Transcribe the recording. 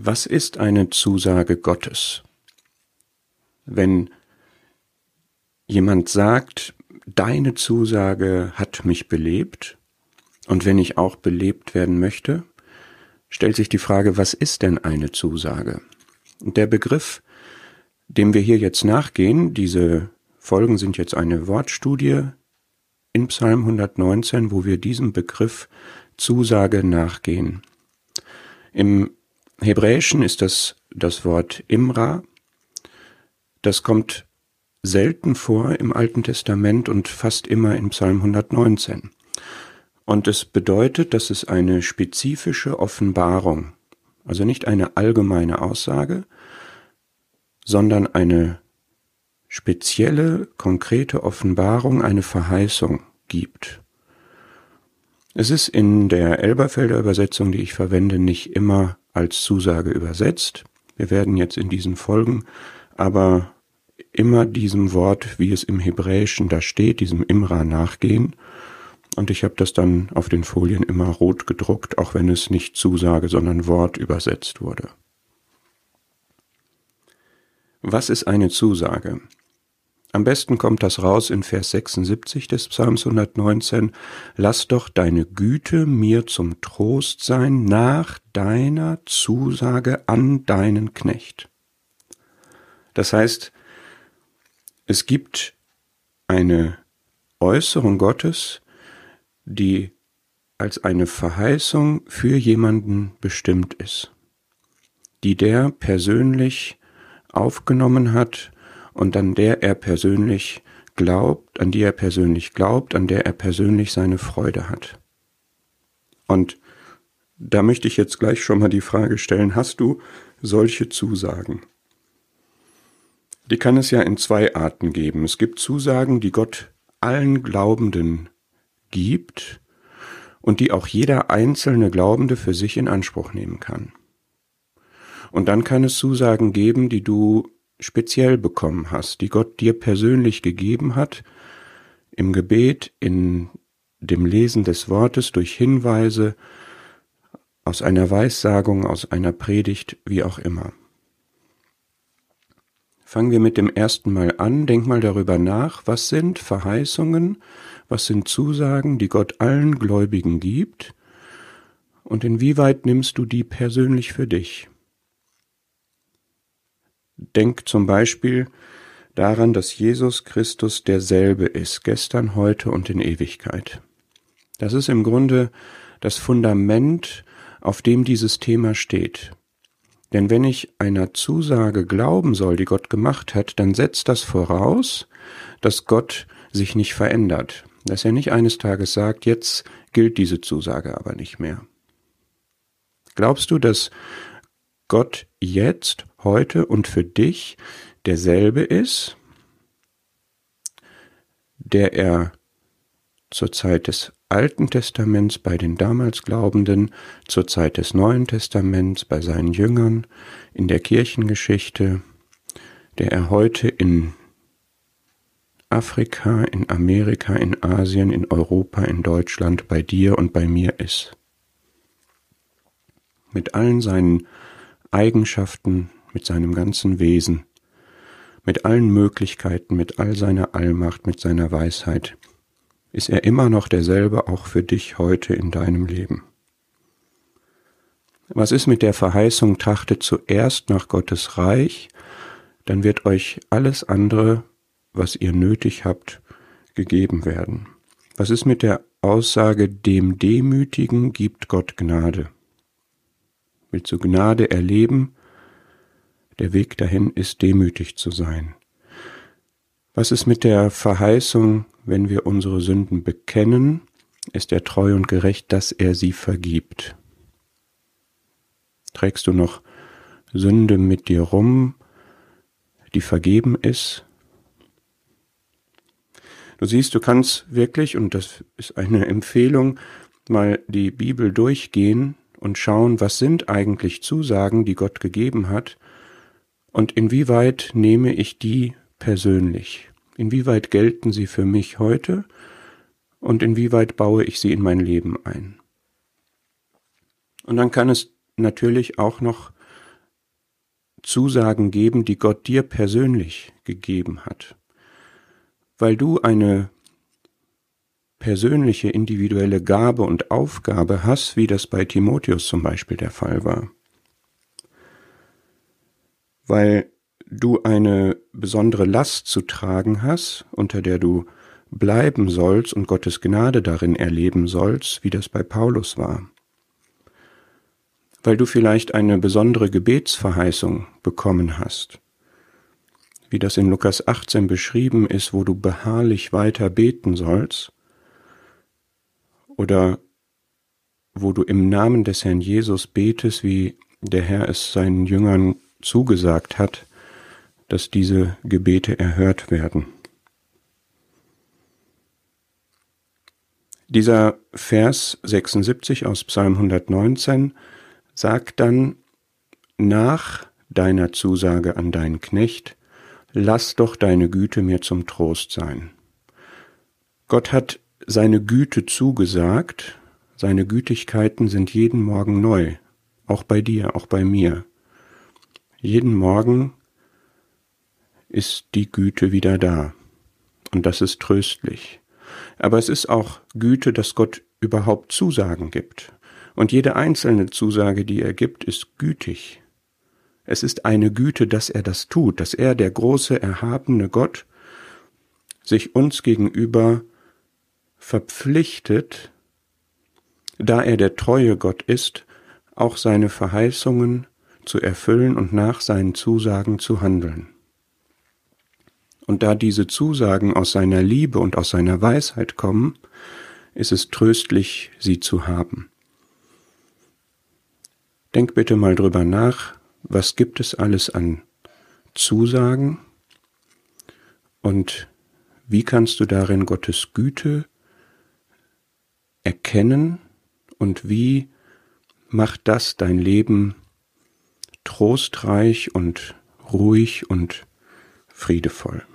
Was ist eine Zusage Gottes? Wenn jemand sagt, deine Zusage hat mich belebt, und wenn ich auch belebt werden möchte, stellt sich die Frage, was ist denn eine Zusage? Der Begriff, dem wir hier jetzt nachgehen, diese Folgen sind jetzt eine Wortstudie in Psalm 119, wo wir diesem Begriff Zusage nachgehen. Im Hebräischen ist das das Wort Imra. Das kommt selten vor im Alten Testament und fast immer in Psalm 119. Und es bedeutet, dass es eine spezifische Offenbarung, also nicht eine allgemeine Aussage, sondern eine spezielle, konkrete Offenbarung, eine Verheißung gibt. Es ist in der Elberfelder Übersetzung, die ich verwende, nicht immer als Zusage übersetzt. Wir werden jetzt in diesen Folgen aber immer diesem Wort, wie es im Hebräischen da steht, diesem Imra nachgehen. Und ich habe das dann auf den Folien immer rot gedruckt, auch wenn es nicht Zusage, sondern Wort übersetzt wurde. Was ist eine Zusage? Am besten kommt das raus in Vers 76 des Psalms 119. Lass doch deine Güte mir zum Trost sein nach deiner Zusage an deinen Knecht. Das heißt, es gibt eine Äußerung Gottes, die als eine Verheißung für jemanden bestimmt ist, die der persönlich aufgenommen hat und an der er persönlich glaubt, an die er persönlich glaubt, an der er persönlich seine Freude hat. Und da möchte ich jetzt gleich schon mal die Frage stellen, hast du solche Zusagen? Die kann es ja in zwei Arten geben. Es gibt Zusagen, die Gott allen Glaubenden gibt und die auch jeder einzelne Glaubende für sich in Anspruch nehmen kann. Und dann kann es Zusagen geben, die du speziell bekommen hast, die Gott dir persönlich gegeben hat, im Gebet, in dem Lesen des Wortes, durch Hinweise, aus einer Weissagung, aus einer Predigt, wie auch immer. Fangen wir mit dem ersten Mal an, denk mal darüber nach, was sind Verheißungen, was sind Zusagen, die Gott allen Gläubigen gibt, und inwieweit nimmst du die persönlich für dich? Denk zum Beispiel daran, dass Jesus Christus derselbe ist, gestern, heute und in Ewigkeit. Das ist im Grunde das Fundament, auf dem dieses Thema steht. Denn wenn ich einer Zusage glauben soll, die Gott gemacht hat, dann setzt das voraus, dass Gott sich nicht verändert, dass er nicht eines Tages sagt, jetzt gilt diese Zusage aber nicht mehr. Glaubst du, dass Gott jetzt, heute und für dich derselbe ist, der er zur Zeit des Alten Testaments bei den damals Glaubenden, zur Zeit des Neuen Testaments bei seinen Jüngern, in der Kirchengeschichte, der er heute in Afrika, in Amerika, in Asien, in Europa, in Deutschland, bei dir und bei mir ist. Mit allen seinen Eigenschaften, mit seinem ganzen Wesen, mit allen Möglichkeiten, mit all seiner Allmacht, mit seiner Weisheit, ist er immer noch derselbe auch für dich heute in deinem Leben. Was ist mit der Verheißung, trachtet zuerst nach Gottes Reich, dann wird euch alles andere, was ihr nötig habt, gegeben werden. Was ist mit der Aussage, dem Demütigen gibt Gott Gnade? Willst du Gnade erleben? Der Weg dahin ist demütig zu sein. Was ist mit der Verheißung, wenn wir unsere Sünden bekennen, ist er treu und gerecht, dass er sie vergibt? Trägst du noch Sünde mit dir rum, die vergeben ist? Du siehst, du kannst wirklich, und das ist eine Empfehlung, mal die Bibel durchgehen und schauen, was sind eigentlich Zusagen, die Gott gegeben hat, und inwieweit nehme ich die persönlich? Inwieweit gelten sie für mich heute und inwieweit baue ich sie in mein Leben ein? Und dann kann es natürlich auch noch Zusagen geben, die Gott dir persönlich gegeben hat. Weil du eine persönliche, individuelle Gabe und Aufgabe hast, wie das bei Timotheus zum Beispiel der Fall war. Weil du eine besondere Last zu tragen hast, unter der du bleiben sollst und Gottes Gnade darin erleben sollst, wie das bei Paulus war. Weil du vielleicht eine besondere Gebetsverheißung bekommen hast, wie das in Lukas 18 beschrieben ist, wo du beharrlich weiter beten sollst, oder wo du im Namen des Herrn Jesus betest, wie der Herr es seinen Jüngern zugesagt hat, dass diese Gebete erhört werden. Dieser Vers 76 aus Psalm 119 sagt dann, nach deiner Zusage an deinen Knecht, lass doch deine Güte mir zum Trost sein. Gott hat seine Güte zugesagt, seine Gütigkeiten sind jeden Morgen neu, auch bei dir, auch bei mir. Jeden Morgen ist die Güte wieder da. Und das ist tröstlich. Aber es ist auch Güte, dass Gott überhaupt Zusagen gibt. Und jede einzelne Zusage, die er gibt, ist gütig. Es ist eine Güte, dass er das tut, dass er, der große, erhabene Gott, sich uns gegenüber verpflichtet, da er der treue Gott ist, auch seine Verheißungen zu erfüllen und nach seinen Zusagen zu handeln. Und da diese Zusagen aus seiner Liebe und aus seiner Weisheit kommen, ist es tröstlich, sie zu haben. Denk bitte mal drüber nach, was gibt es alles an Zusagen und wie kannst du darin Gottes Güte erkennen und wie macht das dein Leben trostreich und ruhig und friedevoll.